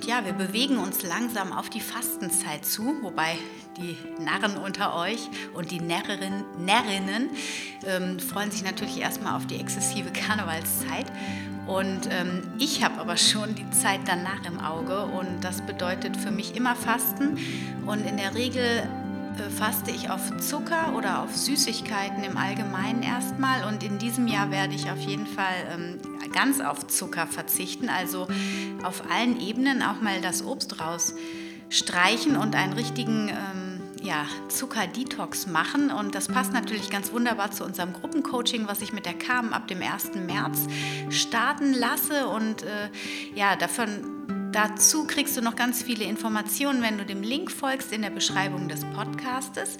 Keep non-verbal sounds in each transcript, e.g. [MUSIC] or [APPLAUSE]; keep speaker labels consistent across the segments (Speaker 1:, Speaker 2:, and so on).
Speaker 1: Und ja, wir bewegen uns langsam auf die Fastenzeit zu, wobei die Narren unter euch und die Närrinnen, Närrinnen ähm, freuen sich natürlich erstmal auf die exzessive [LAUGHS] Karnevalszeit. Und ähm, ich habe aber schon die Zeit danach im Auge und das bedeutet für mich immer Fasten und in der Regel faste ich auf Zucker oder auf Süßigkeiten im Allgemeinen erstmal. Und in diesem Jahr werde ich auf jeden Fall ähm, ganz auf Zucker verzichten, also auf allen Ebenen auch mal das Obst rausstreichen und einen richtigen ähm, ja, Zucker-Detox machen. Und das passt natürlich ganz wunderbar zu unserem Gruppencoaching, was ich mit der Carmen ab dem 1. März starten lasse. Und äh, ja, davon Dazu kriegst du noch ganz viele Informationen, wenn du dem Link folgst in der Beschreibung des Podcastes.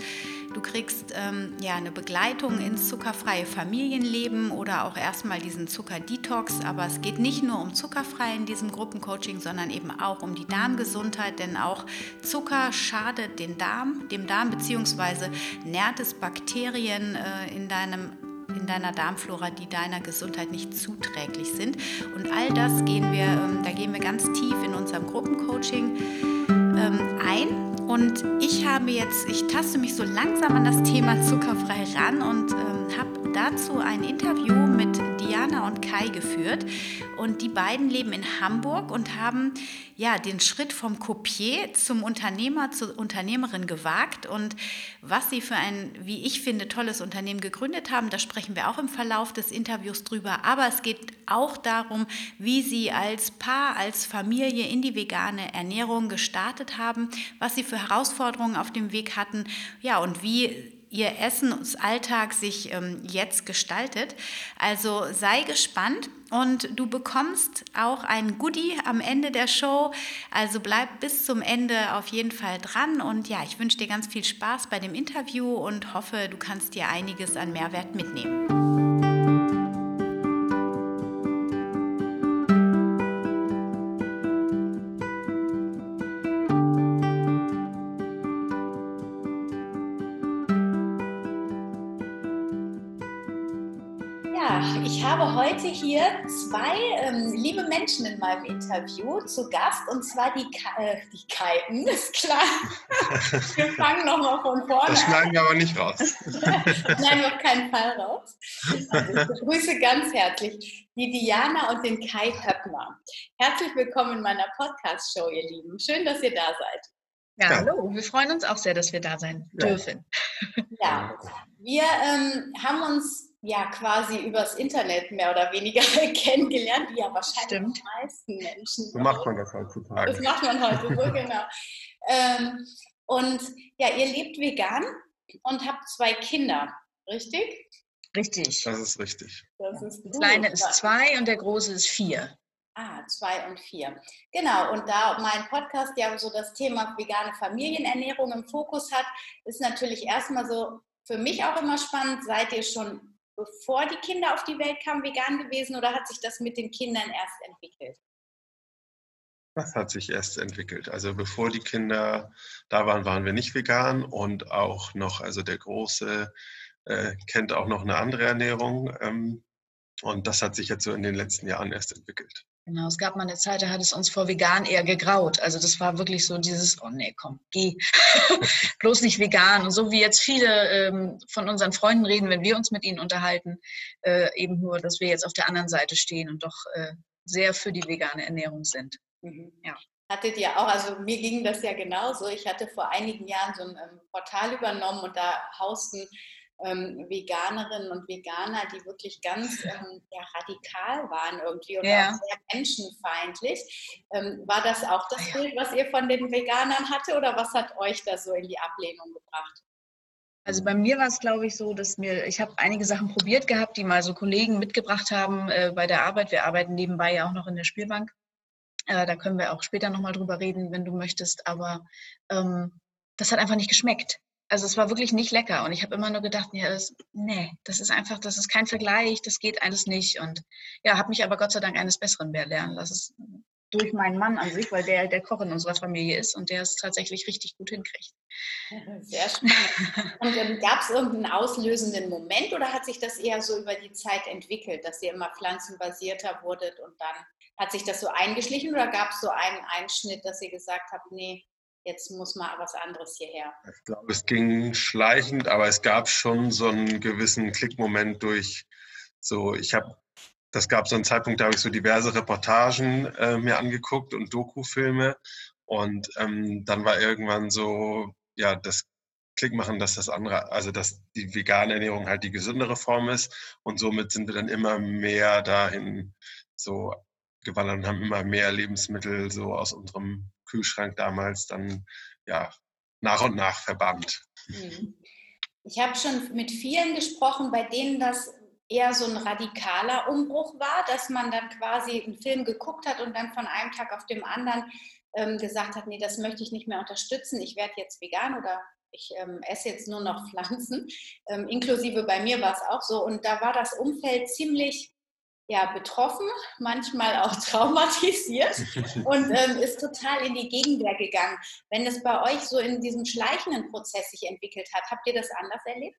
Speaker 1: Du kriegst ähm, ja eine Begleitung ins zuckerfreie Familienleben oder auch erstmal diesen Zuckerdetox. Aber es geht nicht nur um zuckerfrei in diesem Gruppencoaching, sondern eben auch um die Darmgesundheit, denn auch Zucker schadet den Darm, dem Darm bzw. nährt es Bakterien äh, in deinem in deiner Darmflora, die deiner Gesundheit nicht zuträglich sind. Und all das gehen wir, ähm, da gehen wir ganz tief in unserem Gruppencoaching ähm, ein. Und ich habe jetzt, ich taste mich so langsam an das Thema zuckerfrei ran und ähm, habe dazu ein Interview mit Diana und Kai geführt. Und die beiden leben in Hamburg und haben ja den Schritt vom Kopier zum Unternehmer, zur Unternehmerin gewagt. Und was sie für ein, wie ich finde, tolles Unternehmen gegründet haben, da sprechen wir auch im Verlauf des Interviews drüber. Aber es geht auch darum, wie sie als Paar, als Familie in die vegane Ernährung gestartet haben, was sie für Herausforderungen auf dem Weg hatten, ja, und wie ihr Essensalltag sich ähm, jetzt gestaltet. Also sei gespannt und du bekommst auch ein Goodie am Ende der Show. Also bleib bis zum Ende auf jeden Fall dran und ja, ich wünsche dir ganz viel Spaß bei dem Interview und hoffe, du kannst dir einiges an Mehrwert mitnehmen. Zwei ähm, liebe Menschen in meinem Interview zu Gast und zwar die, Ka äh, die Kalten, [LAUGHS] ist klar. wir fangen nochmal von vorne
Speaker 2: Das schneiden wir aber nicht raus. [LAUGHS]
Speaker 1: Nein, auf keinen Fall raus. Also ich begrüße ganz herzlich die Diana und den Kai Höppner. Herzlich willkommen in meiner Podcast-Show, ihr Lieben. Schön, dass ihr da seid.
Speaker 3: Ja, hallo. Wir freuen uns auch sehr, dass wir da sein dürfen.
Speaker 1: Ja, wir ähm, haben uns ja quasi übers Internet mehr oder weniger [LAUGHS] kennengelernt, wie ja wahrscheinlich Stimmt. die meisten Menschen.
Speaker 2: So macht man das heutzutage.
Speaker 1: Das macht man heute so, [LAUGHS] genau. Ähm, und ja, ihr lebt vegan und habt zwei Kinder, richtig?
Speaker 3: Richtig.
Speaker 2: Das ist richtig.
Speaker 3: Das ist der Kleine ist zwei und der Große ist vier.
Speaker 1: Ah, zwei und vier. Genau, und da mein Podcast ja so das Thema vegane Familienernährung im Fokus hat, ist natürlich erstmal so für mich auch immer spannend, seid ihr schon bevor die Kinder auf die Welt kamen, vegan gewesen oder hat sich das mit den Kindern erst entwickelt?
Speaker 2: Das hat sich erst entwickelt. Also bevor die Kinder da waren, waren wir nicht vegan und auch noch, also der Große äh, kennt auch noch eine andere Ernährung. Ähm, und das hat sich jetzt so in den letzten Jahren erst entwickelt.
Speaker 3: Genau, es gab mal eine Zeit, da hat es uns vor vegan eher gegraut. Also das war wirklich so dieses, oh nee, komm, geh, [LAUGHS] bloß nicht vegan. Und so wie jetzt viele ähm, von unseren Freunden reden, wenn wir uns mit ihnen unterhalten, äh, eben nur, dass wir jetzt auf der anderen Seite stehen und doch äh, sehr für die vegane Ernährung sind.
Speaker 1: Mhm. Ja. Hattet ihr auch, also mir ging das ja genauso. Ich hatte vor einigen Jahren so ein ähm, Portal übernommen und da hausten
Speaker 4: ähm, Veganerinnen und Veganer, die wirklich ganz ähm, ja, radikal waren irgendwie und
Speaker 3: Ja.
Speaker 4: auch sehr menschenfeindlich. Ähm, war das auch das
Speaker 3: ja.
Speaker 4: Bild, was ihr von den Veganern hatte oder was hat euch da so in die Ablehnung gebracht?
Speaker 3: Also bei mir war es, glaube ich, so, dass mir, ich habe einige Sachen probiert gehabt, die mal so Kollegen mitgebracht haben äh, bei der Arbeit. Wir arbeiten nebenbei ja auch noch in der Spielbank. Äh, da können wir auch später nochmal drüber reden, wenn du möchtest. Aber ähm, das hat einfach nicht geschmeckt. Also es war wirklich nicht lecker. Und ich habe immer nur gedacht, ja, das, nee, das ist einfach, das ist kein Vergleich, das geht alles nicht. Und ja, habe mich aber Gott sei Dank eines Besseren lernen lassen. Durch meinen Mann an sich, weil der der Koch in unserer Familie ist und der es tatsächlich richtig gut hinkriegt.
Speaker 4: Sehr spannend. Und ähm, gab es irgendeinen auslösenden Moment oder hat sich das eher so über die Zeit entwickelt, dass ihr immer pflanzenbasierter wurdet und dann hat sich das so eingeschlichen oder gab es so einen Einschnitt, dass ihr gesagt habt, nee, jetzt muss mal was anderes hierher?
Speaker 2: Ich glaube, es ging schleichend, aber es gab schon so einen gewissen Klickmoment durch so, ich habe, das gab so einen Zeitpunkt, da habe ich so diverse Reportagen äh, mir angeguckt und Dokufilme und ähm, dann war irgendwann so, ja, das Klick machen, dass das andere, also dass die vegane Ernährung halt die gesündere Form ist und somit sind wir dann immer mehr dahin so gewandert und haben immer mehr Lebensmittel so aus unserem Kühlschrank damals dann ja nach und nach verbannt.
Speaker 4: Mhm. Ich habe schon mit vielen gesprochen, bei denen das eher so ein radikaler Umbruch war, dass man dann quasi einen Film geguckt hat und dann von einem Tag auf dem anderen ähm, gesagt hat, nee, das möchte ich nicht mehr unterstützen, ich werde jetzt vegan oder ich ähm, esse jetzt nur noch [LAUGHS] Pflanzen. Ähm, inklusive bei mir war es auch so. Und da war das Umfeld ziemlich ja, betroffen, manchmal auch [LAUGHS] traumatisiert und ähm, ist total in die Gegenwehr gegangen. Wenn es bei euch so in diesem schleichenden Prozess sich entwickelt hat, habt ihr das anders erlebt?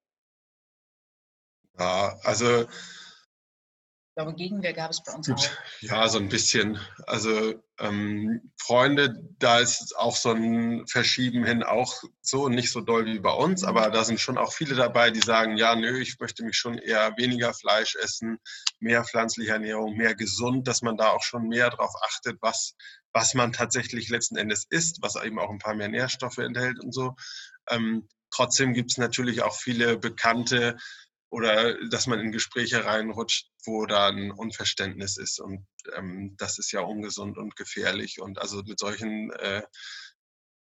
Speaker 2: Ja, also
Speaker 3: Ich glaube, Gegenwehr gab es bei uns
Speaker 2: Gut,
Speaker 3: auch.
Speaker 2: ja, so ein bisschen. Also ähm, Freunde, da ist auch so ein Verschieben hin auch so, nicht so doll wie bei uns, aber da sind schon auch viele dabei, die sagen, ja, nö, ich möchte mich schon eher weniger Fleisch essen, mehr pflanzliche Ernährung, mehr gesund, dass man da auch schon mehr darauf achtet, was, was man tatsächlich letzten Endes isst, was eben auch ein paar mehr Nährstoffe enthält und so. Ähm, trotzdem gibt es natürlich auch viele bekannte oder dass man in Gespräche reinrutscht, wo da ein Unverständnis ist. Und ähm, das ist ja ungesund und gefährlich. Und also mit solchen äh,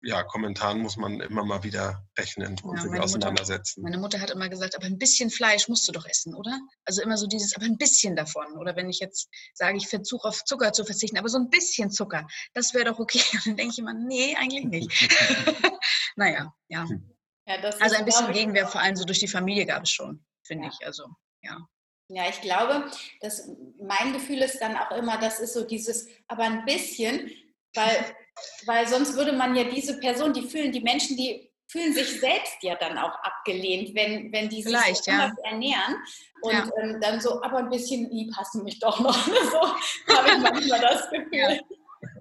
Speaker 2: ja, Kommentaren muss man immer mal wieder rechnen und
Speaker 3: Ja,
Speaker 2: sich
Speaker 3: meine Mutter-
Speaker 2: auseinandersetzen.
Speaker 3: Meine Mutter hat immer gesagt, aber ein bisschen Fleisch musst du doch essen, oder? Also immer so dieses, aber ein bisschen davon. Oder wenn ich jetzt sage, ich versuche auf Zucker zu verzichten, aber so ein bisschen Zucker, das wäre doch okay. Und [LAUGHS] dann denke ich immer, nee, eigentlich nicht. [LAUGHS] [LAUGHS] naja, ja.
Speaker 4: Ja, das
Speaker 3: Also ein bisschen Gegenwehr, vor allem so durch die Familie gab es schon, finde
Speaker 4: Ja.
Speaker 3: ich. Also, ja.
Speaker 4: Ja, ich glaube, dass mein Gefühl ist dann auch immer, das ist so dieses, aber ein bisschen, weil, weil sonst würde man ja diese Person, die fühlen, die Menschen, die fühlen sich selbst ja dann auch abgelehnt, wenn, wenn die sich
Speaker 3: Vielleicht,
Speaker 4: so
Speaker 3: ja.
Speaker 4: ernähren und
Speaker 3: Ja.
Speaker 4: ähm, dann so, aber ein bisschen lieb hast du mich doch noch. [LAUGHS] so habe ich manchmal das Gefühl.
Speaker 3: Ja.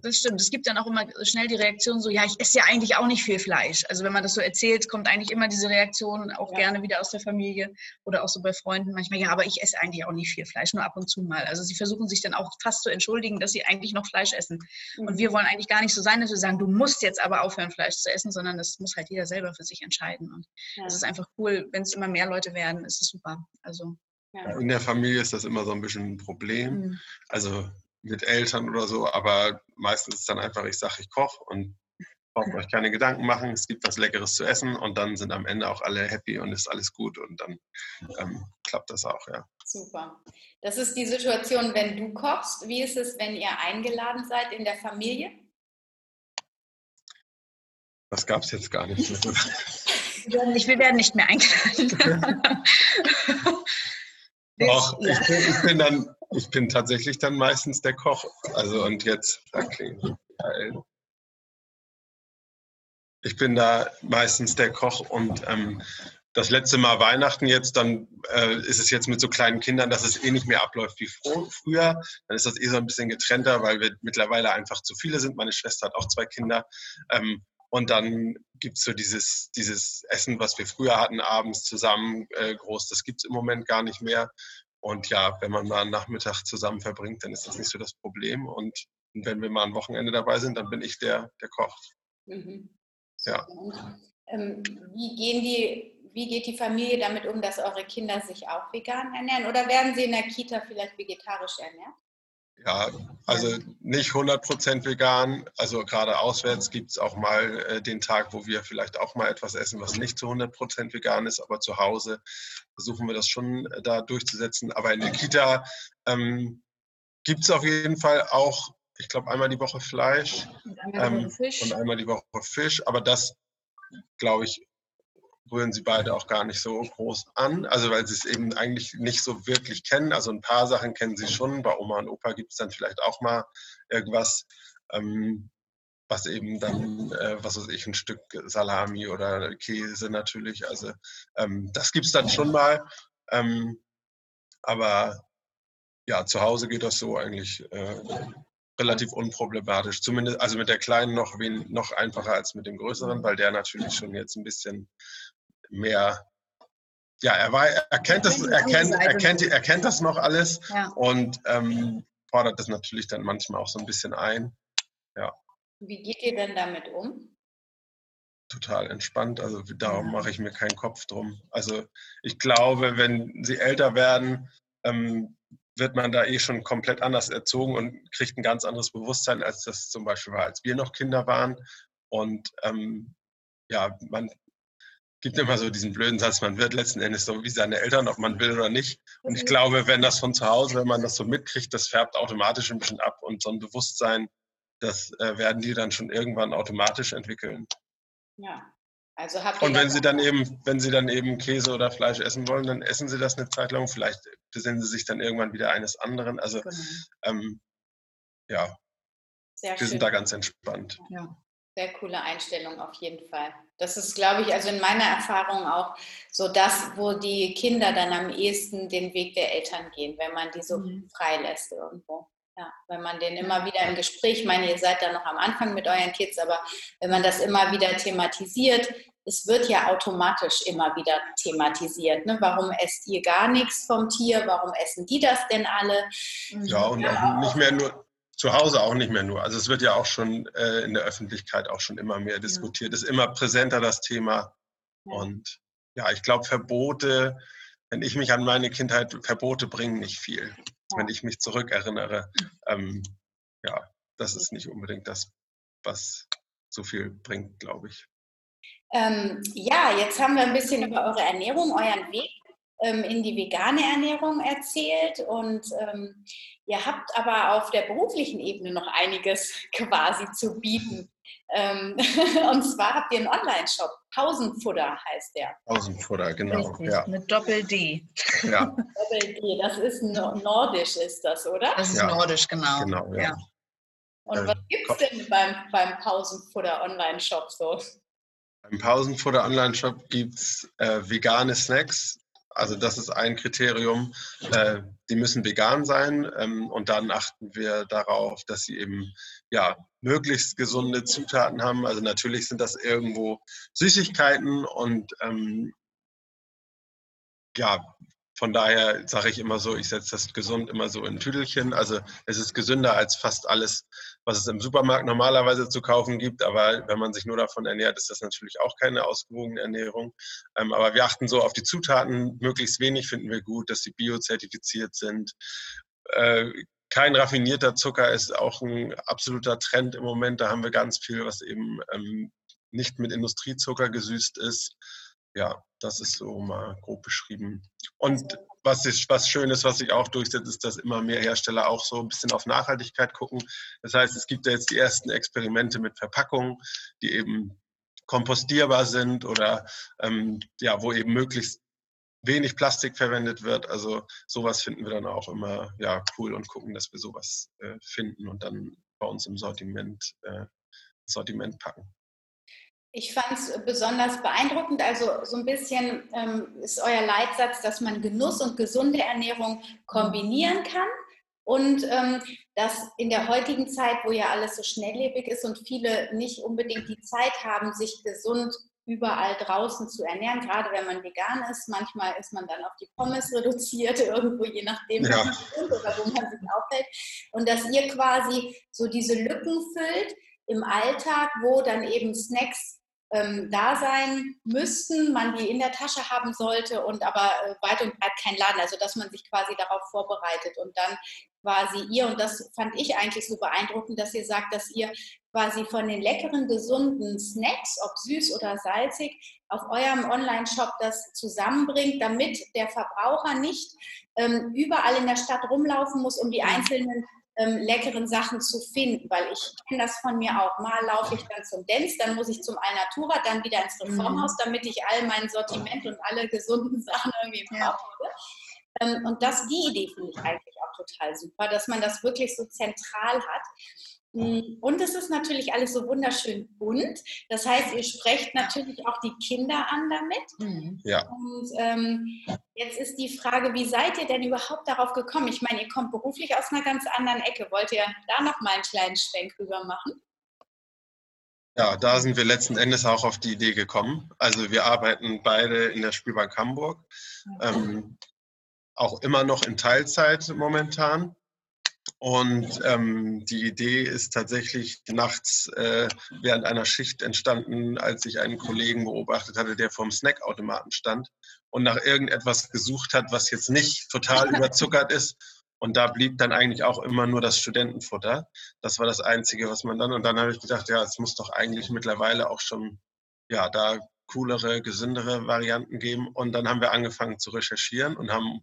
Speaker 3: Das stimmt. Es gibt dann auch immer schnell die Reaktion so, ja, ich esse ja eigentlich auch nicht viel Fleisch. Also wenn man das so erzählt, kommt eigentlich immer diese Reaktion auch
Speaker 4: Ja.
Speaker 3: gerne wieder aus der Familie oder auch so bei Freunden manchmal, ja, aber ich esse eigentlich auch nicht viel Fleisch, nur ab und zu mal. Also sie versuchen sich dann auch fast zu entschuldigen, dass sie eigentlich noch Fleisch essen. Und wir wollen eigentlich gar nicht so sein, dass wir sagen, du musst jetzt aber aufhören, Fleisch zu essen, sondern das muss halt jeder selber für sich entscheiden. Und
Speaker 4: Ja.
Speaker 3: es ist einfach cool, wenn es immer mehr Leute werden, ist es super. Also
Speaker 4: Ja.
Speaker 2: In der Familie ist das immer so ein bisschen ein Problem.
Speaker 3: mm,
Speaker 2: Also mit Eltern oder so, aber meistens ist es dann einfach, ich sage, ich koche und braucht euch keine Gedanken machen, es gibt was Leckeres zu essen und dann sind am Ende auch alle happy und ist alles gut und dann ähm, klappt das auch, ja.
Speaker 4: Super. Das ist die Situation, wenn du kochst. Wie ist es, wenn ihr eingeladen seid in der Familie?
Speaker 2: Das gab es jetzt gar nicht.
Speaker 3: wir, werden nicht, wir werden nicht mehr eingeladen. [LAUGHS]
Speaker 2: Doch, ich, bin, ich bin dann, ich bin tatsächlich dann meistens der Koch. Also und jetzt, geil. Ich bin da meistens der Koch und ähm, das letzte Mal Weihnachten jetzt, dann äh, ist es jetzt mit so kleinen Kindern, dass es eh nicht mehr abläuft wie früher. Dann ist das eh so ein bisschen getrennter, weil wir mittlerweile einfach zu viele sind. Meine Schwester hat auch zwei Kinder. Ähm, und dann gibt es so dieses, dieses Essen, was wir früher hatten, abends zusammen äh, groß. Das gibt es im Moment gar nicht mehr. Und ja, wenn man mal einen Nachmittag zusammen verbringt, dann ist das nicht so das Problem. Und wenn wir mal ein Wochenende dabei sind, dann bin ich der, der kocht.
Speaker 4: Mhm.
Speaker 2: Ja.
Speaker 4: Ähm, wie gehen die wie geht die Familie damit um, dass eure Kinder sich auch vegan ernähren? Oder werden sie in der Kita vielleicht vegetarisch ernährt?
Speaker 2: Ja, also nicht 100% vegan. Also gerade auswärts gibt es auch mal äh, den Tag, wo wir vielleicht auch mal etwas essen, was nicht zu 100% vegan ist. Aber zu Hause versuchen wir das schon äh, da durchzusetzen. Aber in der Kita ähm, gibt es auf jeden Fall auch, ich glaube, einmal die Woche Fleisch und einmal, ähm, und einmal die Woche Fisch. Aber das, glaube ich, rühren sie beide auch gar nicht so groß an, also weil sie es eben eigentlich nicht so wirklich kennen. Also ein paar Sachen kennen sie schon. Bei Oma und Opa gibt es dann vielleicht auch mal irgendwas, ähm, was eben dann, äh, was weiß ich, ein Stück Salami oder Käse natürlich. Also ähm, das gibt es dann schon mal. Ähm, aber ja, zu Hause geht das so eigentlich äh, relativ unproblematisch. Zumindest, also mit der Kleinen noch, wen, noch einfacher als mit dem Größeren, weil der natürlich schon jetzt ein bisschen mehr, ja, er, war, er kennt das, er kennt, er kennt, er kennt das noch alles ja. und ähm, fordert das natürlich dann manchmal auch so ein bisschen ein. Ja.
Speaker 4: Wie geht ihr denn damit um?
Speaker 2: Total entspannt. Also darum mache ich mir keinen Kopf drum. Also ich glaube, wenn sie älter werden, ähm, wird man da eh schon komplett anders erzogen und kriegt ein ganz anderes Bewusstsein, als das zum Beispiel war, als wir noch Kinder waren. Und ähm, ja, man gibt immer so diesen blöden Satz, man wird letzten Endes so wie seine Eltern, ob man will oder nicht. Und ich glaube, wenn das von zu Hause, wenn man das so mitkriegt, das färbt automatisch ein bisschen ab und so ein Bewusstsein, das äh, werden die dann schon irgendwann automatisch entwickeln.
Speaker 4: Ja.
Speaker 2: Also und wenn sie dann eben, wenn sie dann eben Käse oder Fleisch essen wollen, dann essen sie das eine Zeit lang. Vielleicht besinnen sie sich dann irgendwann wieder eines anderen. Also genau. ähm, ja, Sehr wir schön. sind da ganz entspannt.
Speaker 4: Ja. Sehr coole Einstellung auf jeden Fall. Das ist, glaube ich, also in meiner Erfahrung auch so das, wo die Kinder dann am ehesten den Weg der Eltern gehen, wenn man die so mhm. freilässt irgendwo. Ja, wenn man den immer wieder im Gespräch, ich meine, ihr seid da noch am Anfang mit euren Kids, aber wenn man das immer wieder thematisiert, es wird ja automatisch immer wieder thematisiert. Ne? Warum esst ihr gar nichts vom Tier? Warum essen die das denn alle?
Speaker 2: Ja, und ja, auch nicht mehr nur, zu Hause auch nicht mehr nur. Also es wird ja auch schon äh, in der Öffentlichkeit auch schon immer mehr diskutiert. Ja. Ist immer präsenter das Thema. Ja. Und ja, ich glaube, Verbote, wenn ich mich an meine Kindheit, Verbote bringen nicht viel. Ja. Wenn ich mich zurückerinnere, ähm, ja, das ist nicht unbedingt das, was so viel bringt, glaube ich.
Speaker 4: Ähm, ja, jetzt haben wir ein bisschen über eure Ernährung, euren Weg in die vegane Ernährung erzählt und ähm, ihr habt aber auf der beruflichen Ebene noch einiges [LAUGHS] quasi zu bieten. Ähm, [LAUGHS] und zwar habt ihr einen Online-Shop, Pausenfutter heißt der.
Speaker 2: Pausenfutter, genau.
Speaker 3: Richtig, ja. mit Doppel-D.
Speaker 4: Ja. [LAUGHS] Doppel-D, das ist nordisch, ist das, oder?
Speaker 3: Das ist ja. nordisch, genau. genau
Speaker 2: ja. ja.
Speaker 4: Und ähm, was gibt es denn beim, beim Pausenfutter Online-Shop so?
Speaker 2: Beim Pausenfutter Online-Shop gibt es äh, vegane Snacks also das ist ein Kriterium. Äh, die müssen vegan sein ähm, und dann achten wir darauf, dass sie eben ja möglichst gesunde Zutaten haben. Also natürlich sind das irgendwo Süßigkeiten und ähm, ja, von daher sage ich immer so, ich setze das gesund immer so in Tüdelchen. Also es ist gesünder als fast alles, was es im Supermarkt normalerweise zu kaufen gibt. Aber wenn man sich nur davon ernährt, ist das natürlich auch keine ausgewogene Ernährung. Ähm, aber wir achten so auf die Zutaten. Möglichst wenig finden wir gut, dass sie biozertifiziert sind. Äh, kein raffinierter Zucker ist auch ein absoluter Trend im Moment. Da haben wir ganz viel, was eben ähm, nicht mit Industriezucker gesüßt ist ja, das ist so mal grob beschrieben. Und was, ist, was schön ist, was sich auch durchsetzt, ist, dass immer mehr Hersteller auch so ein bisschen auf Nachhaltigkeit gucken. Das heißt, es gibt ja jetzt die ersten Experimente mit Verpackungen, die eben kompostierbar sind oder ähm, ja, wo eben möglichst wenig Plastik verwendet wird. Also sowas finden wir dann auch immer ja, cool und gucken, dass wir sowas äh, finden und dann bei uns im Sortiment, äh, Sortiment packen.
Speaker 4: Ich fand es besonders beeindruckend. Also so ein bisschen ähm, ist euer Leitsatz, dass man Genuss und gesunde Ernährung kombinieren kann. Und ähm, dass in der heutigen Zeit, wo ja alles so schnelllebig ist und viele nicht unbedingt die Zeit haben, sich gesund überall draußen zu ernähren, gerade wenn man vegan ist. Manchmal ist man dann auf die Pommes reduziert, [LAUGHS] irgendwo je nachdem, ja. oder wo man sich aufhält. Und dass ihr quasi so diese Lücken füllt im Alltag, wo dann eben Snacks ähm, da sein müssten, man die in der Tasche haben sollte und aber äh, weit und breit kein Laden, also dass man sich quasi darauf vorbereitet und dann quasi ihr, und das fand ich eigentlich so beeindruckend, dass ihr sagt, dass ihr quasi von den leckeren, gesunden Snacks, ob süß oder salzig, auf eurem Online-Shop das zusammenbringt, damit der Verbraucher nicht ähm, überall in der Stadt rumlaufen muss, um die einzelnen ähm, leckeren Sachen zu finden, weil ich kenne das von mir auch. Mal laufe ich dann zum Dance, dann muss ich zum Alnatura, dann wieder ins Reformhaus, mhm. damit ich all mein Sortiment und alle gesunden [LAUGHS] Sachen irgendwie im Kopf habe. Ähm, und das, die Idee finde ich eigentlich auch total super, dass man das wirklich so zentral hat. Mm, und es ist natürlich alles so wunderschön bunt. Das heißt, ihr sprecht natürlich auch die Kinder an damit.
Speaker 2: Mhm. Ja.
Speaker 4: Und ähm, jetzt ist die Frage, wie seid ihr denn überhaupt darauf gekommen? Ich meine, ihr kommt beruflich aus einer ganz anderen Ecke. Wollt ihr da noch mal einen kleinen Schwenk rüber machen?
Speaker 2: Ja, da sind wir letzten Endes auch auf die Idee gekommen. Also wir arbeiten beide in der Spielbank Hamburg, ähm, auch immer noch in Teilzeit momentan. Und ähm, die Idee ist tatsächlich nachts äh, während einer Schicht entstanden, als ich einen Kollegen beobachtet hatte, der vorm Snackautomaten stand und nach irgendetwas gesucht hat, was jetzt nicht total überzuckert ist. Und da blieb dann eigentlich auch immer nur das Studentenfutter. Das war das Einzige, was man dann. Und dann habe ich gedacht, ja, es muss doch eigentlich mittlerweile auch schon, ja, da coolere, gesündere Varianten geben. Und dann haben wir angefangen zu recherchieren und haben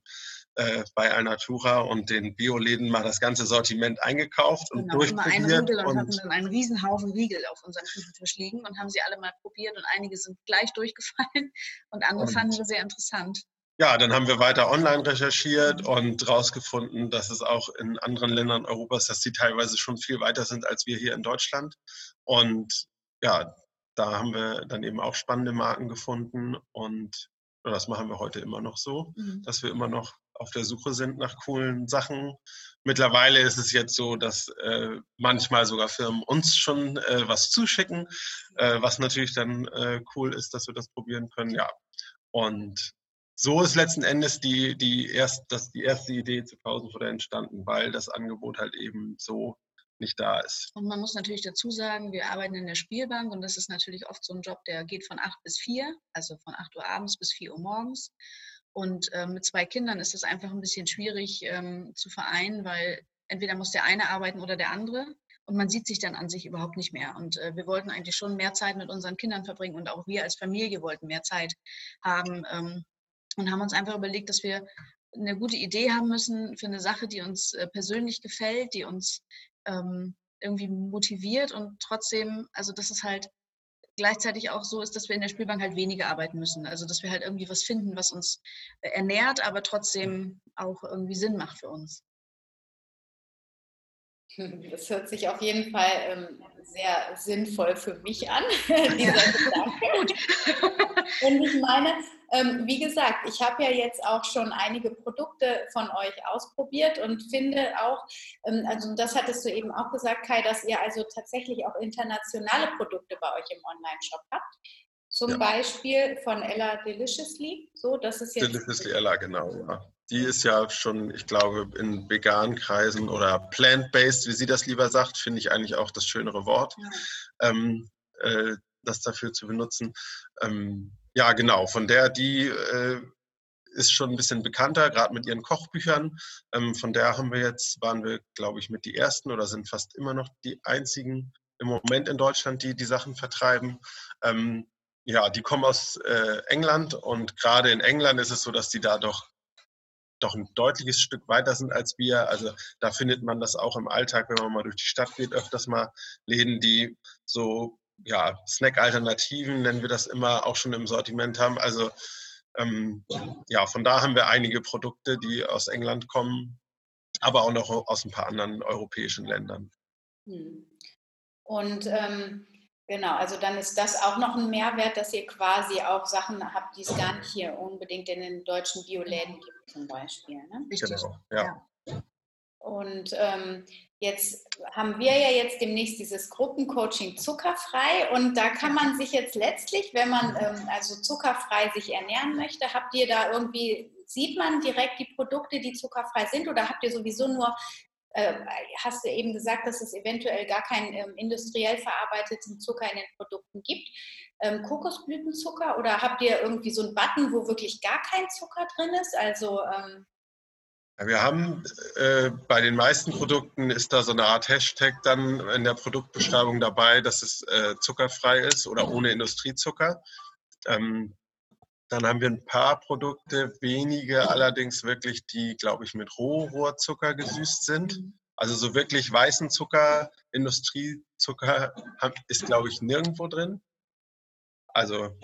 Speaker 2: äh, bei Alnatura und den Bioläden mal das ganze Sortiment eingekauft und genau, durchprobiert.
Speaker 3: Immer einen Riegel und, und hatten dann einen Riesenhaufen Riegel auf unserem Küchentisch liegen und haben sie alle mal probiert und einige sind gleich durchgefallen [LAUGHS] und andere und, fanden wir sehr interessant.
Speaker 2: Ja, dann haben wir weiter online recherchiert und rausgefunden, dass es auch in anderen Ländern Europas, dass die teilweise schon viel weiter sind als wir hier in Deutschland. Und ja, da haben wir dann eben auch spannende Marken gefunden und das machen wir heute immer noch so, mhm. dass wir immer noch auf der Suche sind nach coolen Sachen. Mittlerweile ist es jetzt so, dass äh, manchmal sogar Firmen uns schon äh, was zuschicken, äh, was natürlich dann äh, cool ist, dass wir das probieren können. Ja. Und so ist letzten Endes die, die, erst, das, die erste Idee zu Pausenfutter entstanden, weil das Angebot halt eben so nicht da ist.
Speaker 3: Und man muss natürlich dazu sagen, wir arbeiten in der Spielbank und das ist natürlich oft so ein Job, der geht von 8 bis 4, also von 8 Uhr abends bis 4 Uhr morgens. Und äh, mit zwei Kindern ist das einfach ein bisschen schwierig ähm, zu vereinen, weil entweder muss der eine arbeiten oder der andere. Und man sieht sich dann an sich überhaupt nicht mehr. Und äh, wir wollten eigentlich schon mehr Zeit mit unseren Kindern verbringen und auch wir als Familie wollten mehr Zeit haben ähm, und haben uns einfach überlegt, dass wir eine gute Idee haben müssen für eine Sache, die uns äh, persönlich gefällt, die uns ähm, irgendwie motiviert und trotzdem, also das ist halt gleichzeitig auch so ist, dass wir in der Spielbank halt weniger arbeiten müssen. Also dass wir halt irgendwie was finden, was uns äh, ernährt, aber trotzdem auch irgendwie Sinn macht für uns.
Speaker 4: Das hört sich auf jeden Fall ähm, sehr sinnvoll für mich an, [LAUGHS] [LAUGHS]
Speaker 3: dieser
Speaker 4: Gedanke. Und ich meine, ähm, wie gesagt, ich habe ja jetzt auch schon einige Produkte von euch ausprobiert und finde auch, ähm, also das hattest du eben auch gesagt, Kai, dass ihr also tatsächlich auch internationale Produkte bei euch im Online-Shop habt. Zum ja. Beispiel von Ella Deliciously. So, das ist jetzt
Speaker 2: Deliciously Ella, genau, ja. Die ist ja schon, ich glaube, in veganen Kreisen oder plant-based, wie sie das lieber sagt, finde ich eigentlich auch das schönere Wort, ja. ähm, äh, das dafür zu benutzen. Ähm, ja, genau. Von der, die äh, ist schon ein bisschen bekannter, gerade mit ihren Kochbüchern. Ähm, von der haben wir jetzt, waren wir, glaube ich, mit die ersten oder sind fast immer noch die einzigen im Moment in Deutschland, die die Sachen vertreiben. Ähm, ja, die kommen aus äh, England und gerade in England ist es so, dass die da doch doch ein deutliches Stück weiter sind als wir. Also da findet man das auch im Alltag, wenn man mal durch die Stadt geht, öfters mal Läden, die so ja, Snack-Alternativen, nennen wir das immer, auch schon im Sortiment haben. Also ähm, ja, von da haben wir einige Produkte, die aus England kommen, aber auch noch aus ein paar anderen europäischen Ländern. Hm.
Speaker 4: Und ähm, genau, also dann ist das auch noch ein Mehrwert, dass ihr quasi auch Sachen habt, die es gar nicht hier unbedingt in den deutschen Bioläden gibt, zum Beispiel. Ne?
Speaker 2: Genau, ja. ja.
Speaker 4: Und ähm, Jetzt haben wir ja jetzt demnächst dieses Gruppencoaching zuckerfrei und da kann man sich jetzt letztlich, wenn man ähm, also zuckerfrei sich ernähren möchte, habt ihr da irgendwie, sieht man direkt die Produkte, die zuckerfrei sind oder habt ihr sowieso nur äh, hast du eben gesagt, dass es eventuell gar keinen ähm, industriell verarbeiteten Zucker in den Produkten gibt. Ähm, Kokosblütenzucker oder habt ihr irgendwie so einen Button, wo wirklich gar kein Zucker drin ist? Also ähm
Speaker 2: wir haben äh, bei den meisten Produkten ist da so eine Art Hashtag dann in der Produktbeschreibung dabei, dass es äh, zuckerfrei ist oder ohne Industriezucker. Ähm, dann haben wir ein paar Produkte, wenige allerdings wirklich, die, glaube ich, mit Rohrohrzucker gesüßt sind. Also so wirklich weißen Zucker, Industriezucker ist, glaube ich, nirgendwo drin. Also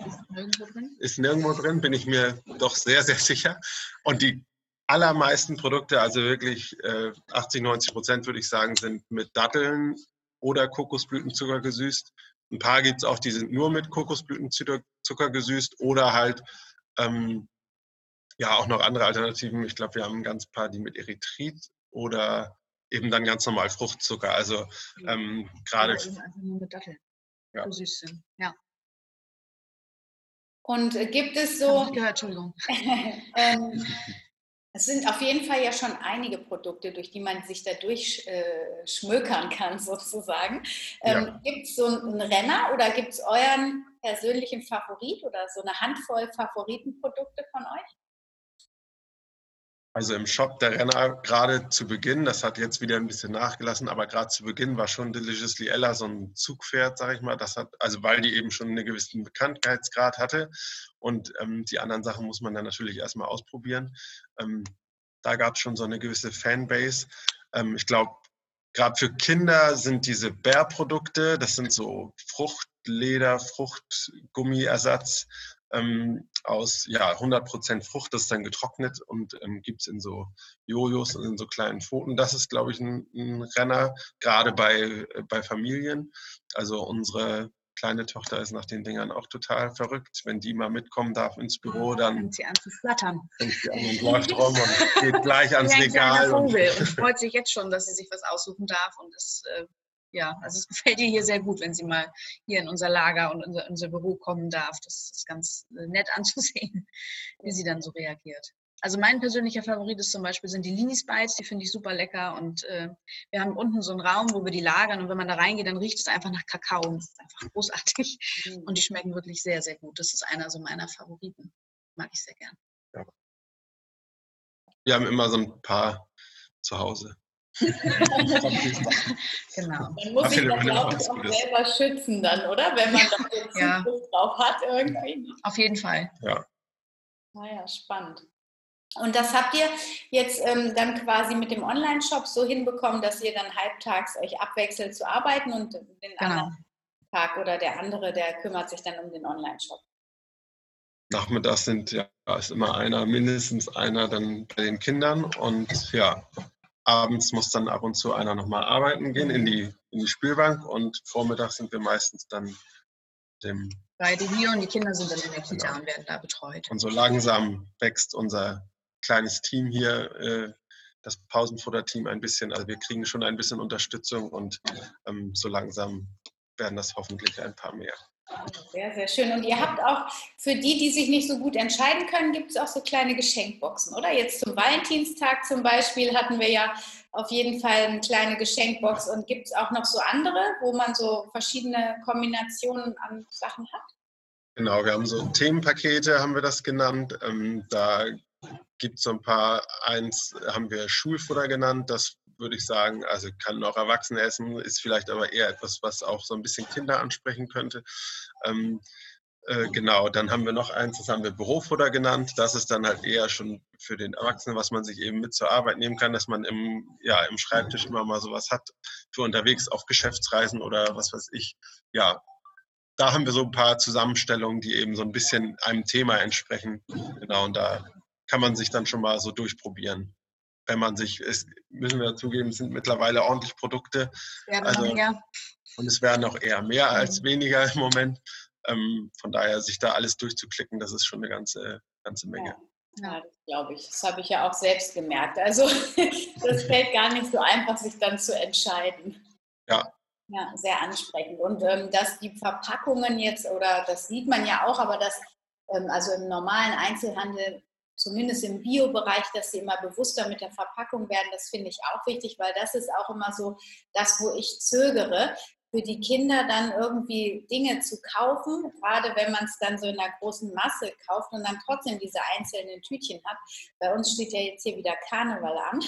Speaker 2: ist nirgendwo drin, bin ich mir doch sehr, sehr sicher. Und die allermeisten Produkte, also wirklich äh, 80, 90 Prozent würde ich sagen, sind mit Datteln oder Kokosblütenzucker gesüßt. Ein paar gibt es auch, die sind nur mit Kokosblütenzucker gesüßt oder halt ähm, ja auch noch andere Alternativen. Ich glaube, wir haben ein ganz paar, die mit Erythrit oder eben dann ganz normal Fruchtzucker. Also ähm, gerade. Eben einfach nur mit Datteln
Speaker 4: ja. gesüßt sind. Ja. Und äh, gibt es so.
Speaker 3: Gehört, Entschuldigung. [LAUGHS] [LAUGHS]
Speaker 4: ähm, es sind auf jeden Fall ja schon einige Produkte, durch die man sich da durchschmökern äh, kann, [LAUGHS] sozusagen. Ähm, ja. Gibt es so einen Renner oder gibt es euren persönlichen Favorit oder so eine Handvoll Favoritenprodukte von euch?
Speaker 2: Also im Shop der Renner gerade zu Beginn, das hat jetzt wieder ein bisschen nachgelassen, aber gerade zu Beginn war schon Deliciously Ella so ein Zugpferd, sage ich mal. Das hat, also weil die eben schon einen gewissen Bekanntheitsgrad hatte und ähm, die anderen Sachen muss man dann natürlich erstmal ausprobieren. Ähm, da gab es schon so eine gewisse Fanbase. Ähm, ich glaube, gerade für Kinder sind diese Bärprodukte, das sind so Fruchtleder, Fruchtgummiersatz, ähm, aus ja, 100% Frucht, das ist dann getrocknet und ähm, gibt es in so Jojos und in so kleinen Pfoten. Das ist, glaube ich, ein, ein Renner, gerade bei, äh, bei Familien. Also unsere kleine Tochter ist nach den Dingern auch total verrückt. Wenn die mal mitkommen darf ins Büro, dann
Speaker 3: fängt sie an zu flattern.
Speaker 2: Fängt sie an und läuft rum und [LAUGHS] geht gleich ans Regal.
Speaker 3: Und, und freut sich jetzt schon, dass sie sich was aussuchen darf und ist äh, ja, also es gefällt ihr hier sehr gut, wenn sie mal hier in unser Lager und unser, unser Büro kommen darf. Das ist ganz äh, nett [LAUGHS] anzusehen, wie sie dann so reagiert. Also mein persönlicher Favorit ist zum Beispiel sind die Linis Bites, die finde ich super lecker und äh, wir haben unten so einen Raum, wo wir die lagern und wenn man da reingeht, dann riecht es einfach nach Kakao und es ist einfach [LAUGHS] großartig mhm. und die schmecken wirklich sehr, sehr gut. Das ist einer so meiner Favoriten. Mag ich sehr gern. Ja.
Speaker 2: Wir haben immer so ein paar zu Hause. [LAUGHS]
Speaker 4: genau. Man muss sich dann, glaube ich, auch selber schützen dann, oder? Wenn man da den ja. drauf hat irgendwie. Ne?
Speaker 3: Auf jeden Fall.
Speaker 2: Ja.
Speaker 4: Naja, ah spannend. Und das habt ihr jetzt ähm, dann quasi mit dem Online-Shop so hinbekommen, dass ihr dann halbtags euch abwechselt zu arbeiten und den genau. anderen Tag oder der andere, der kümmert sich dann um den Online-Shop.
Speaker 2: Nachmittags sind ja ist immer einer, mindestens einer dann bei den Kindern und ja, abends muss dann ab und zu einer nochmal arbeiten gehen in die, in die Spielbank und vormittags sind wir meistens dann dem.
Speaker 3: Beide hier und die Kinder sind dann in der Kita genau. und werden da betreut.
Speaker 2: Und so langsam wächst unser kleines Team hier, äh, das Pausenfutter-Team ein bisschen. Also wir kriegen schon ein bisschen Unterstützung und ähm, so langsam werden das hoffentlich ein paar mehr.
Speaker 4: Sehr, sehr schön. Und ihr habt auch für die, die sich nicht so gut entscheiden können, gibt es auch so kleine Geschenkboxen, oder? Jetzt zum Valentinstag zum Beispiel hatten wir ja auf jeden Fall eine kleine Geschenkbox. Und gibt es auch noch so andere, wo man so verschiedene Kombinationen an Sachen hat?
Speaker 2: Genau, wir haben so Themenpakete, haben wir das genannt. Ähm, da gibt es so ein paar, eins haben wir Schulfutter genannt, das würde ich sagen. Also kann auch Erwachsene essen, ist vielleicht aber eher etwas, was auch so ein bisschen Kinder ansprechen könnte. Ähm, äh, genau, dann haben wir noch eins, das haben wir Bürofutter genannt. Das ist dann halt eher schon für den Erwachsenen, was man sich eben mit zur Arbeit nehmen kann, dass man im, ja, im Schreibtisch immer mal sowas hat für unterwegs auf Geschäftsreisen oder was weiß ich. Ja, da haben wir so ein paar Zusammenstellungen, die eben so ein bisschen einem Thema entsprechen. Genau, und da kann man sich dann schon mal so durchprobieren wenn man sich, es müssen wir zugeben, sind mittlerweile ordentlich Produkte.
Speaker 3: Also.
Speaker 2: Und es werden auch eher mehr als mhm. weniger im Moment. Ähm, von daher sich da alles durchzuklicken, das ist schon eine ganze, ganze Menge.
Speaker 4: Ja. Ja, das glaube ich. Das habe ich ja auch selbst gemerkt. Also [LAUGHS] das fällt gar nicht so einfach, sich dann zu entscheiden.
Speaker 2: Ja.
Speaker 4: Ja, sehr ansprechend. Und ähm, dass die Verpackungen jetzt, oder das sieht man ja auch, aber dass ähm, also im normalen Einzelhandel zumindest im Bio-Bereich, dass sie immer bewusster mit der Verpackung werden. Das finde ich auch wichtig, weil das ist auch immer so das, wo ich zögere, für die Kinder dann irgendwie Dinge zu kaufen, gerade wenn man es dann so in einer großen Masse kauft und dann trotzdem diese einzelnen Tütchen hat. Bei uns steht ja jetzt hier wieder Karneval an.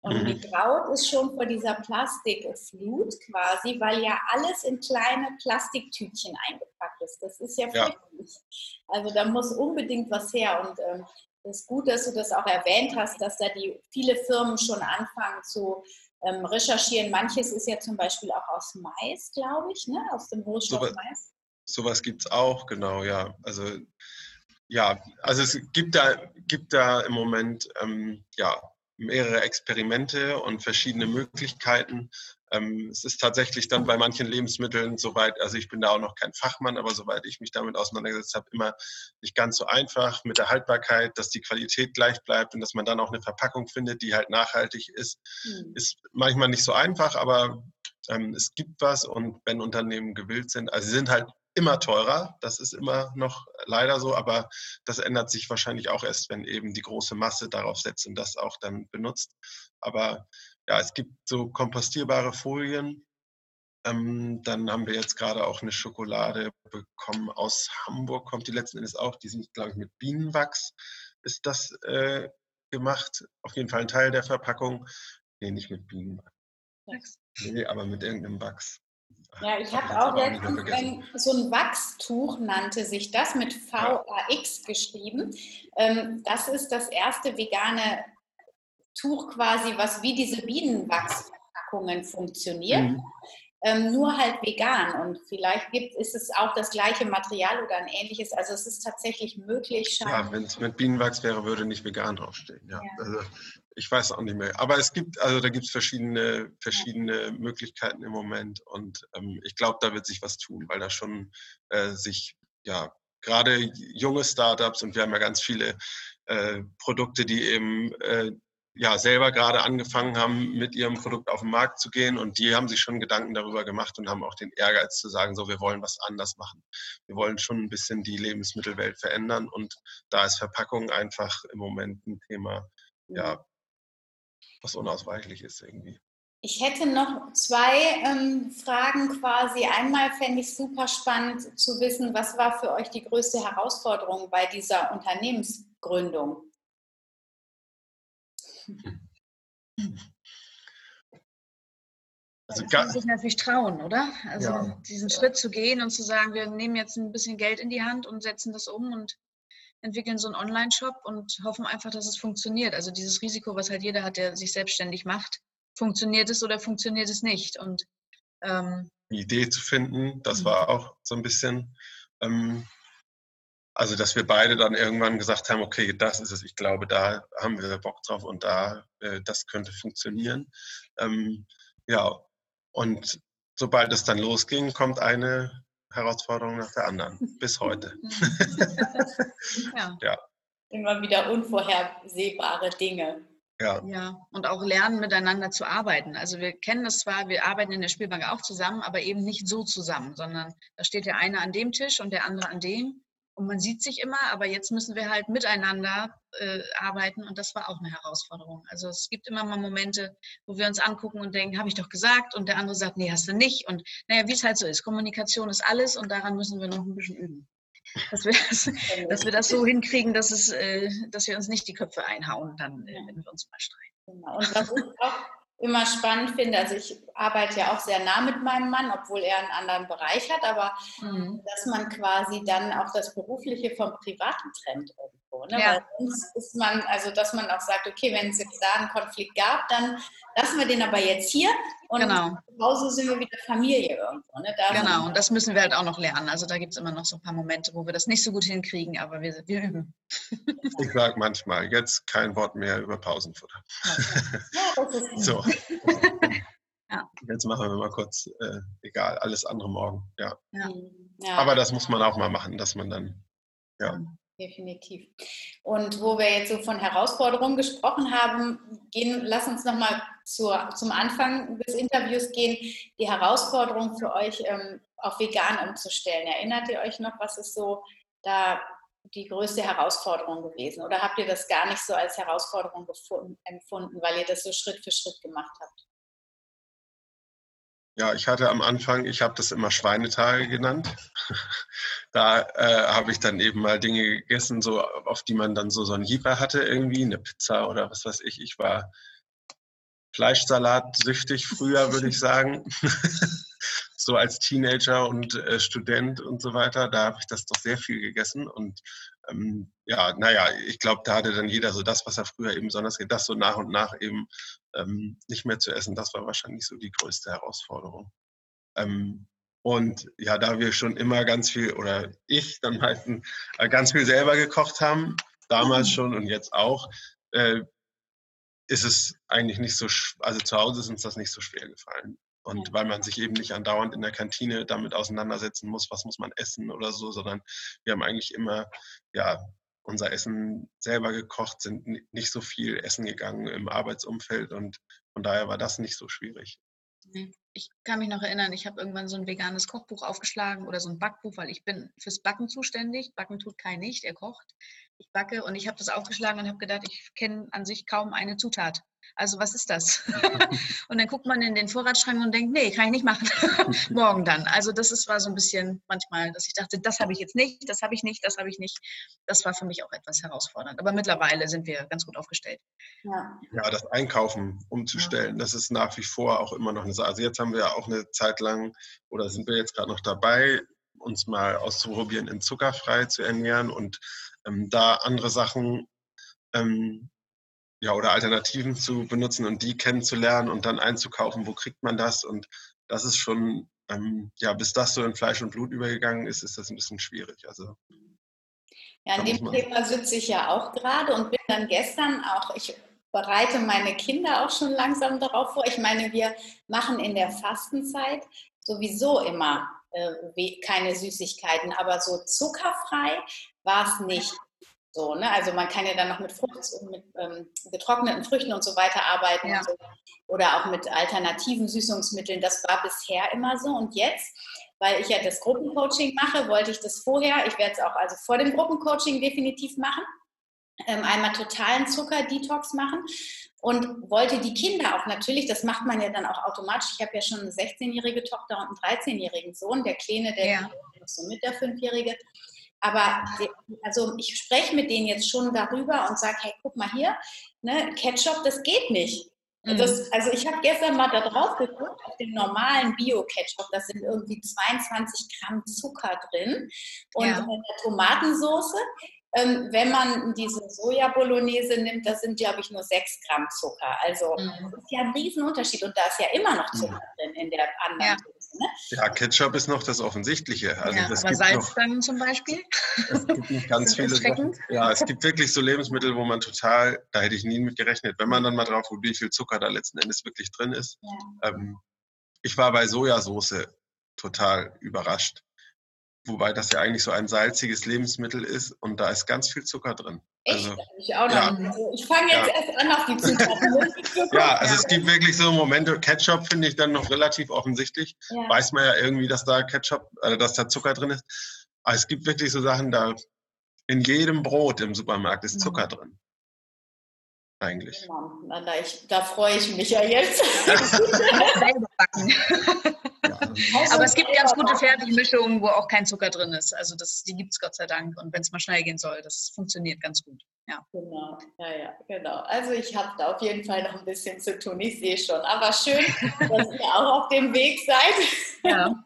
Speaker 4: Und die mhm. Braut ist schon vor dieser Plastikflut quasi, weil ja alles in kleine Plastiktütchen eingepackt ist. Das ist ja. Ja. Also da muss unbedingt was her. Und ähm, es ist gut, dass du das auch erwähnt hast, dass da die viele Firmen schon anfangen zu ähm, recherchieren. Manches ist ja zum Beispiel auch aus Mais, glaube ich, ne? aus dem Rohstoff so, Mais.
Speaker 2: Sowas gibt es auch, genau, ja. Also ja, also es gibt da, gibt da im Moment ähm, ja, mehrere Experimente und verschiedene Möglichkeiten. Ähm, es ist tatsächlich dann bei manchen Lebensmitteln soweit, also ich bin da auch noch kein Fachmann, aber soweit ich mich damit auseinandergesetzt habe, immer nicht ganz so einfach mit der Haltbarkeit, dass die Qualität gleich bleibt und dass man dann auch eine Verpackung findet, die halt nachhaltig ist, mhm. ist manchmal nicht so einfach, aber ähm, es gibt was und wenn Unternehmen gewillt sind, also sie sind halt immer teurer. Das ist immer noch leider so, aber das ändert sich wahrscheinlich auch erst, wenn eben die große Masse darauf setzt und das auch dann benutzt. Aber ja, es gibt so kompostierbare Folien. Ähm, dann haben wir jetzt gerade auch eine Schokolade bekommen aus Hamburg, kommt die letzten Endes auch. Die sind, glaube ich, mit Bienenwachs ist das äh, gemacht. Auf jeden Fall ein Teil der Verpackung. Nee, nicht mit Bienenwachs. Nee, aber mit irgendeinem Wachs.
Speaker 4: Ja, ich habe auch letztens ein, so ein Wachstuch, nannte sich das, mit VAX geschrieben. Ähm, das ist das erste vegane Tuch quasi, was wie diese Bienenwachsverpackungen funktioniert. Mhm. Ähm, nur halt vegan und vielleicht gibt, ist es auch das gleiche Material oder ein ähnliches. Also es ist tatsächlich möglich.
Speaker 2: Ja, wenn es mit Bienenwachs wäre, würde nicht vegan draufstehen. Ja. ja. Also, ich weiß auch nicht mehr. Aber es gibt, also da gibt es verschiedene, verschiedene Möglichkeiten im Moment und ähm, ich glaube, da wird sich was tun, weil da schon äh, sich, ja, gerade junge Startups und wir haben ja ganz viele äh, Produkte, die eben äh, ja selber gerade angefangen haben, mit ihrem Produkt auf den Markt zu gehen und die haben sich schon Gedanken darüber gemacht und haben auch den Ehrgeiz zu sagen, so wir wollen was anders machen. Wir wollen schon ein bisschen die Lebensmittelwelt verändern und da ist Verpackung einfach im Moment ein Thema, ja, mhm was unausweichlich ist irgendwie.
Speaker 4: Ich hätte noch zwei ähm, Fragen quasi. Einmal fände ich super spannend zu wissen, was war für euch die größte Herausforderung bei dieser Unternehmensgründung?
Speaker 3: Also das muss sich natürlich trauen, oder? Also ja. diesen Schritt zu gehen und zu sagen, wir nehmen jetzt ein bisschen Geld in die Hand und setzen das um und entwickeln so einen Online-Shop und hoffen einfach, dass es funktioniert. Also dieses Risiko, was halt jeder hat, der sich selbstständig macht, funktioniert es oder funktioniert es nicht? Und
Speaker 2: ähm, die Idee zu finden, das mhm. war auch so ein bisschen, ähm, also dass wir beide dann irgendwann gesagt haben, okay, das ist es, ich glaube, da haben wir Bock drauf und da, äh, das könnte funktionieren. Ähm, ja, und sobald es dann losging, kommt eine Herausforderung nach der anderen, bis heute. [LAUGHS]
Speaker 4: ja. ja. Immer wieder unvorhersehbare Dinge.
Speaker 3: Ja. ja, und auch lernen, miteinander zu arbeiten. Also wir kennen das zwar, wir arbeiten in der Spielbank auch zusammen, aber eben nicht so zusammen, sondern da steht der eine an dem Tisch und der andere an dem und man sieht sich immer, aber jetzt müssen wir halt miteinander äh, arbeiten und das war auch eine Herausforderung. Also es gibt immer mal Momente, wo wir uns angucken und denken, habe ich doch gesagt und der andere sagt, nee, hast du nicht. Und naja, wie es halt so ist, Kommunikation ist alles und daran müssen wir noch ein bisschen üben. Dass wir das, [LAUGHS] dass wir das so hinkriegen, dass, es, äh, dass wir uns nicht die Köpfe einhauen, dann, äh, wenn wir uns mal streiten.
Speaker 4: Genau. Und was ich auch immer spannend finde. Also ich arbeite ja auch sehr nah mit meinem Mann, obwohl er einen anderen Bereich hat, aber mhm. dass man quasi dann auch das Berufliche vom Privaten trennt irgendwo. Ne? Ja. Weil sonst ist man, also dass man auch sagt, okay, wenn es jetzt da einen Konflikt gab, dann lassen wir den aber jetzt hier und genau. zu Hause sind wir wieder Familie irgendwo. Ne?
Speaker 3: genau, und das müssen wir halt auch noch lernen. Also da gibt es immer noch so ein paar Momente, wo wir das nicht so gut hinkriegen, aber wir, wir üben. [LAUGHS]
Speaker 2: Ich sage manchmal, jetzt kein Wort mehr über Pausenfutter. Ja, das ist so. [LAUGHS] Ja. Jetzt machen wir mal kurz, äh, egal, alles andere morgen. Ja. ja. Aber das muss man auch mal machen, dass man dann, ja.
Speaker 4: Definitiv. Und wo wir jetzt so von Herausforderungen gesprochen haben, gehen, lass uns nochmal zum Anfang des Interviews gehen. Die Herausforderung für euch, ähm, auf vegan umzustellen. Erinnert ihr euch noch, was es so da die größte Herausforderung gewesen? Oder habt ihr das gar nicht so als Herausforderung empfunden, weil ihr das so Schritt für Schritt gemacht habt?
Speaker 2: Ja, ich hatte am Anfang, ich habe das immer Schweinetage genannt. [LAUGHS] da äh, habe ich dann eben mal Dinge gegessen, so auf die man dann so so ein Hieper hatte irgendwie, eine Pizza oder was weiß ich. Ich war Fleischsalat süchtig früher, würde ich sagen. [LAUGHS] so als Teenager und äh, Student und so weiter, da habe ich das doch sehr viel gegessen. Und ähm, ja, naja, ich glaube, da hatte dann jeder so das, was er früher eben besonders das so nach und nach eben ähm, nicht mehr zu essen, das war wahrscheinlich so die größte Herausforderung. Ähm, und ja, da wir schon immer ganz viel, oder ich dann meistens äh, ganz viel selber gekocht haben, damals mhm. schon und jetzt auch, äh, ist es eigentlich nicht so, also zu Hause ist uns das nicht so schwer gefallen. Und weil man sich eben nicht andauernd in der Kantine damit auseinandersetzen muss, was muss man essen oder so, sondern wir haben eigentlich immer ja, unser Essen selber gekocht, sind nicht so viel essen gegangen im Arbeitsumfeld und von daher war das nicht so schwierig.
Speaker 3: Ich kann mich noch erinnern, ich habe irgendwann so ein veganes Kochbuch aufgeschlagen oder so ein Backbuch, weil ich bin fürs Backen zuständig. Backen tut kein nicht, er kocht. Ich backe und ich habe das aufgeschlagen und habe gedacht, ich kenne an sich kaum eine Zutat. Also was ist das? [LAUGHS] und dann guckt man in den Vorratsschrank und denkt, nee, kann ich nicht machen. [LAUGHS] Morgen dann. Also das ist, war so ein bisschen manchmal, dass ich dachte, das habe ich jetzt nicht, das habe ich nicht, das habe ich nicht. Das war für mich auch etwas herausfordernd. Aber mittlerweile sind wir ganz gut aufgestellt.
Speaker 2: Ja, ja das Einkaufen umzustellen, ja. das ist nach wie vor auch immer noch eine Sache. Also jetzt haben wir ja auch eine Zeit lang, oder sind wir jetzt gerade noch dabei, uns mal auszuprobieren, in zuckerfrei zu ernähren und ähm, da andere Sachen ähm, ja, oder Alternativen zu benutzen und die kennenzulernen und dann einzukaufen, wo kriegt man das? Und das ist schon, ähm, ja, bis das so in Fleisch und Blut übergegangen ist, ist das ein bisschen schwierig. Also,
Speaker 4: ja, an dem Thema sitze ich ja auch gerade und bin dann gestern auch, ich bereite meine Kinder auch schon langsam darauf vor. Ich meine, wir machen in der Fastenzeit sowieso immer äh, keine Süßigkeiten, aber so zuckerfrei war es nicht. So, ne? Also man kann ja dann noch mit, Frucht, mit ähm, getrockneten Früchten und so weiter arbeiten ja. so. oder auch mit alternativen Süßungsmitteln. Das war bisher immer so. Und jetzt, weil ich ja das Gruppencoaching mache, wollte ich das vorher, ich werde es auch also vor dem Gruppencoaching definitiv machen, ähm, einmal totalen Zucker-Detox machen und wollte die Kinder auch natürlich, das macht man ja dann auch automatisch. Ich habe ja schon eine 16-jährige Tochter und einen 13-jährigen Sohn, der Kleine, der ja. so mit der 5-jährige. Aber also ich spreche mit denen jetzt schon darüber und sage, hey, guck mal hier, ne, Ketchup, das geht nicht. Mhm. Das, also ich habe gestern mal da drauf geguckt, auf dem normalen Bio-Ketchup, da sind irgendwie 22 Gramm Zucker drin. Und ja. in der Tomatensauce ähm, wenn man diese Soja-Bolognese nimmt, da sind, glaube ich, nur 6 Gramm Zucker. Also mhm. das ist ja ein Riesenunterschied und da ist ja immer noch Zucker mhm. drin in der anderen
Speaker 2: ja. Ne? Ja, Ketchup ist noch das Offensichtliche. Also
Speaker 3: ja,
Speaker 2: das
Speaker 3: aber Salz noch, dann zum Beispiel?
Speaker 2: Es gibt noch ganz [LAUGHS] viele Sachen. Ja, es gibt wirklich so Lebensmittel, wo man total, da hätte ich nie mit gerechnet, wenn man dann mal drauf guckt, wie viel Zucker da letzten Endes wirklich drin ist. Ja. Ähm, ich war bei Sojasauce total überrascht. Wobei das ja eigentlich so ein salziges Lebensmittel ist und da ist ganz viel Zucker drin.
Speaker 4: Echt? Also, ich auch noch. Ja. Ich fange jetzt ja. erst an auf die Zutaten. [LAUGHS]
Speaker 2: ja, also es gibt wirklich so Momente, Ketchup finde ich dann noch relativ offensichtlich. Ja. Weiß man ja irgendwie, dass da Ketchup, also dass da Zucker drin ist. Aber es gibt wirklich so Sachen, da in jedem Brot im Supermarkt ist Zucker mhm. drin. Eigentlich.
Speaker 4: Genau. Na, da, ich, da freue ich mich ja jetzt. [LAUGHS]
Speaker 3: Aber es gibt ganz gute Fertigmischungen, wo auch kein Zucker drin ist. Also das, die gibt es Gott sei Dank. Und wenn es mal schnell gehen soll, das funktioniert ganz gut. Ja.
Speaker 4: Genau, ja, ja, genau. Also ich habe da auf jeden Fall noch ein bisschen zu tun, ich sehe schon. Aber schön, dass ihr auch auf dem Weg seid. Ja. [LAUGHS]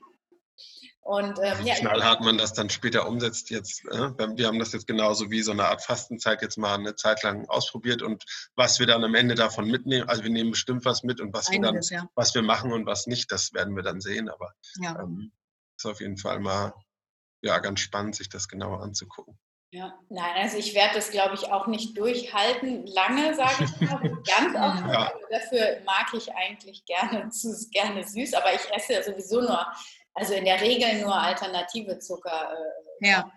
Speaker 2: Und ähm, ja, knallhart man das dann später umsetzt jetzt. Äh? Wir haben das jetzt genauso wie so eine Art Fastenzeit jetzt mal eine Zeit lang ausprobiert und was wir dann am Ende davon mitnehmen, also wir nehmen bestimmt was mit und was wir dann, ja. was wir machen und was nicht, das werden wir dann sehen. Aber ja. ähm, ist auf jeden Fall mal ja ganz spannend, sich das genauer anzugucken.
Speaker 4: Ja, nein, also ich werde das, glaube ich, auch nicht durchhalten, lange, sage ich mal, ganz oft. [LAUGHS] Ja. Dafür mag ich eigentlich gerne, [LAUGHS] gerne süß, aber ich esse ja sowieso nur also in der Regel nur alternative Zucker.
Speaker 3: Äh, ja.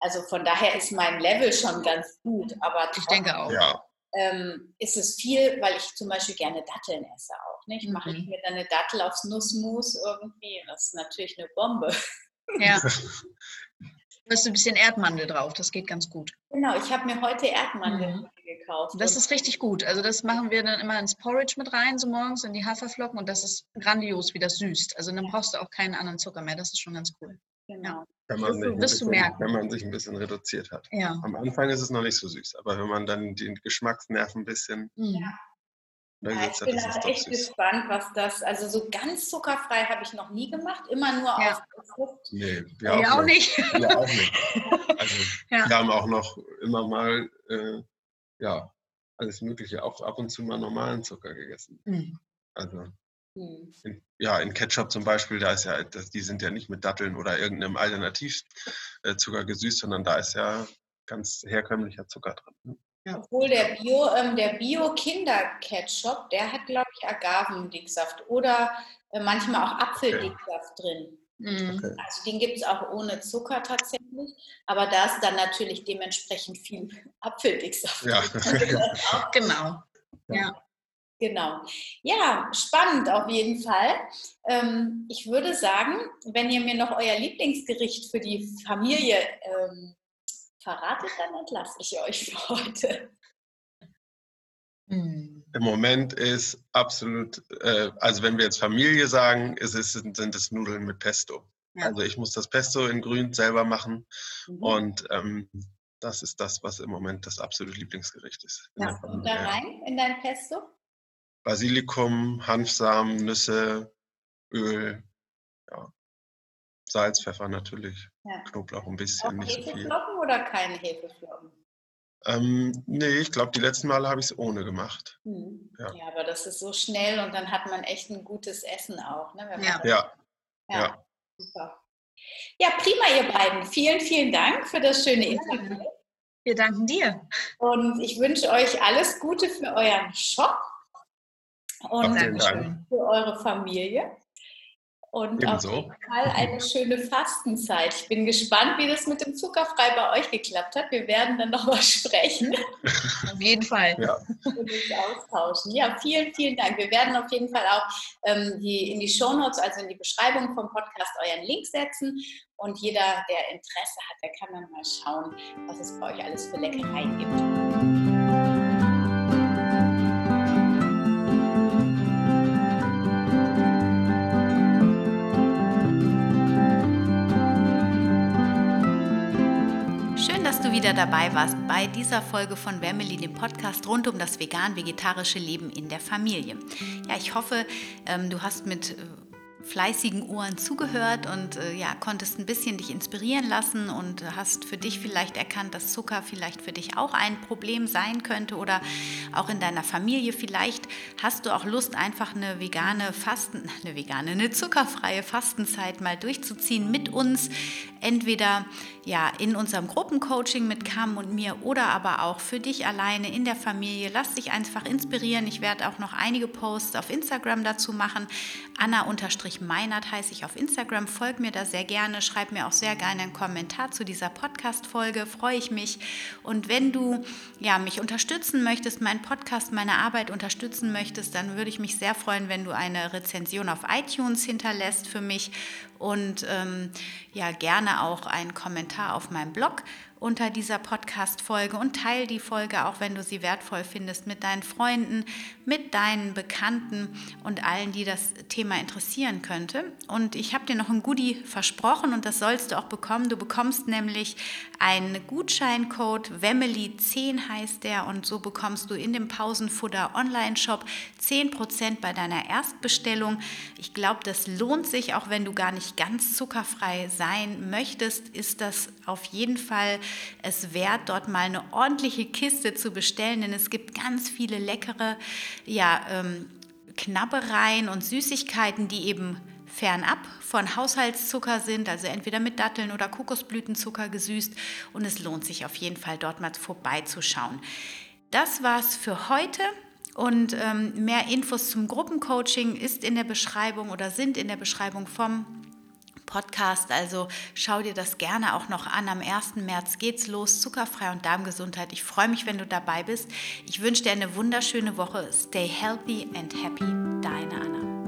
Speaker 4: Also von daher ist mein Level schon ganz gut. Aber
Speaker 3: ich denke auch.
Speaker 2: Ja.
Speaker 4: Ähm, ist es viel, weil ich zum Beispiel gerne Datteln esse auch. Nicht? Mhm. Mache ich mir dann eine Dattel aufs Nussmus irgendwie. Das ist natürlich eine Bombe.
Speaker 3: Ja. [LAUGHS] Du hast ein bisschen Erdmandel drauf, das geht ganz gut.
Speaker 1: Genau, ich habe mir heute Erdmandel mhm. Gekauft.
Speaker 3: Das ist richtig gut. Also das machen wir dann immer ins Porridge mit rein, so morgens in die Haferflocken und das ist grandios, wie das süßt. Also dann brauchst du auch keinen anderen Zucker mehr. Das ist schon ganz cool.
Speaker 1: Genau.
Speaker 2: Wenn man, sich bisschen, wenn man sich ein bisschen reduziert hat.
Speaker 3: Ja.
Speaker 2: Am Anfang ist es noch nicht so süß, aber wenn man dann den Geschmacksnerv ein bisschen
Speaker 1: mhm. Ja, ich bin auch echt gespannt, was das, also so ganz zuckerfrei habe ich noch nie gemacht, immer nur ja. aus Frucht.
Speaker 2: Nee,
Speaker 3: wir auch, auch nicht.
Speaker 2: Wir auch nicht. [LAUGHS] Also ja. wir haben auch noch immer mal, äh, ja, alles Mögliche, auch ab und zu mal normalen Zucker gegessen. Mhm. Also mhm. in, ja, in Ketchup zum Beispiel, da ist ja, das, die sind ja nicht mit Datteln oder irgendeinem Alternativzucker gesüßt, sondern da ist ja ganz herkömmlicher Zucker drin. Ne?
Speaker 1: Ja. Obwohl der Bio, ähm, der Bio-Kinder-Ketchup, der hat, glaube ich, Agavendicksaft oder äh, manchmal auch Apfeldicksaft okay. drin. Mhm. Okay. Also den gibt es auch ohne Zucker tatsächlich, aber da ist dann natürlich dementsprechend viel Apfeldicksaft.
Speaker 2: Ja. [LAUGHS]
Speaker 3: genau.
Speaker 1: Ja. Genau. Ja, spannend auf jeden Fall. Ähm, ich würde sagen, wenn ihr mir noch euer Lieblingsgericht für die Familie ähm, verratet, dann entlasse ich euch für heute.
Speaker 2: Hm. Im Moment ist absolut, äh, also wenn wir jetzt Familie sagen, ist es, sind es Nudeln mit Pesto. Ja. Also ich muss das Pesto in Grün selber machen mhm. und ähm, das ist das, was im Moment das absolute Lieblingsgericht ist.
Speaker 1: Was kommt da rein in dein Pesto?
Speaker 2: Basilikum, Hanfsamen, Nüsse, Öl, ja. Salz, Pfeffer natürlich, ja. Knoblauch ein bisschen,
Speaker 1: Auch nicht so viel. oder keine Hefeflocken?
Speaker 2: Ähm, nee, ich glaube, die letzten Male habe ich es ohne gemacht.
Speaker 1: Hm. Ja. ja. aber das ist so schnell und dann hat man echt ein gutes Essen auch. Ne,
Speaker 2: ja. ja.
Speaker 1: ja. Ja. Super. Ja, prima, ihr beiden. Vielen, vielen Dank für das schöne Interview.
Speaker 3: Wir danken dir.
Speaker 1: Und ich wünsche euch alles Gute für euren Shop und für eure Familie und
Speaker 2: Ebenso.
Speaker 1: auf jeden Fall eine schöne Fastenzeit. Ich bin gespannt, wie das mit dem Zuckerfrei bei euch geklappt hat. Wir werden dann nochmal [LAUGHS] sprechen. [LAUGHS]
Speaker 3: Auf jeden Fall.
Speaker 2: Ja.
Speaker 1: Und uns austauschen. Ja, vielen, vielen Dank. Wir werden auf jeden Fall auch ähm, die, in die Shownotes, also in die Beschreibung vom Podcast, euren Link setzen. Und jeder, der Interesse hat, der kann dann mal schauen, was es bei euch alles für Leckereien gibt. Wieder dabei warst bei dieser Folge von Wemmeli, dem Podcast rund um das vegan-vegetarische Leben in der Familie. Ja, ich hoffe, ähm, du hast mit äh, fleißigen Ohren zugehört und äh, ja, konntest ein bisschen dich inspirieren lassen und hast für dich vielleicht erkannt, dass Zucker vielleicht für dich auch ein Problem sein könnte oder auch in deiner Familie. Vielleicht hast du auch Lust, einfach eine vegane Fasten, [LAUGHS] eine vegane, eine zuckerfreie Fastenzeit mal durchzuziehen mit uns. Entweder ja in unserem Gruppencoaching mit Cam und mir oder aber auch für dich alleine in der Familie. Lass dich einfach inspirieren. Ich werde auch noch einige Posts auf Instagram dazu machen. Anna Meinert heiße ich auf Instagram. Folg mir da sehr gerne. Schreib mir auch sehr gerne einen Kommentar zu dieser Podcast-Folge. Freue ich mich. Und wenn du ja, mich unterstützen möchtest, meinen Podcast, meine Arbeit unterstützen möchtest, dann würde ich mich sehr freuen, wenn du eine Rezension auf iTunes hinterlässt für mich und ähm, ja, gerne auch einen Kommentar auf meinem Blog unter dieser Podcast-Folge und teile die Folge, auch wenn du sie wertvoll findest, mit deinen Freunden, mit deinen Bekannten und allen, die das Thema interessieren könnte. Und ich habe dir noch ein Goodie versprochen und das sollst du auch bekommen. Du bekommst nämlich einen Gutscheincode, Wemily10 heißt der, und so bekommst du in dem Pausenfutter Online-Shop 10% bei deiner Erstbestellung. Ich glaube, das lohnt sich, auch wenn du gar nicht ganz zuckerfrei sein möchtest, ist das auf jeden Fall es wert, dort mal eine ordentliche Kiste zu bestellen, denn es gibt ganz viele leckere ja, ähm, Knabbereien und Süßigkeiten, die eben fernab von Haushaltszucker sind, also entweder mit Datteln oder Kokosblütenzucker gesüßt. Und es lohnt sich auf jeden Fall, dort mal vorbeizuschauen. Das war's für heute. Und ähm, mehr Infos zum Gruppencoaching ist in der Beschreibung oder sind in der Beschreibung vom Podcast. Also schau dir das gerne auch noch an. Am 1. März geht's los. Zuckerfrei und Darmgesundheit. Ich freue mich, wenn du dabei bist. Ich wünsche dir eine wunderschöne Woche. Stay healthy and happy. Deine Anna.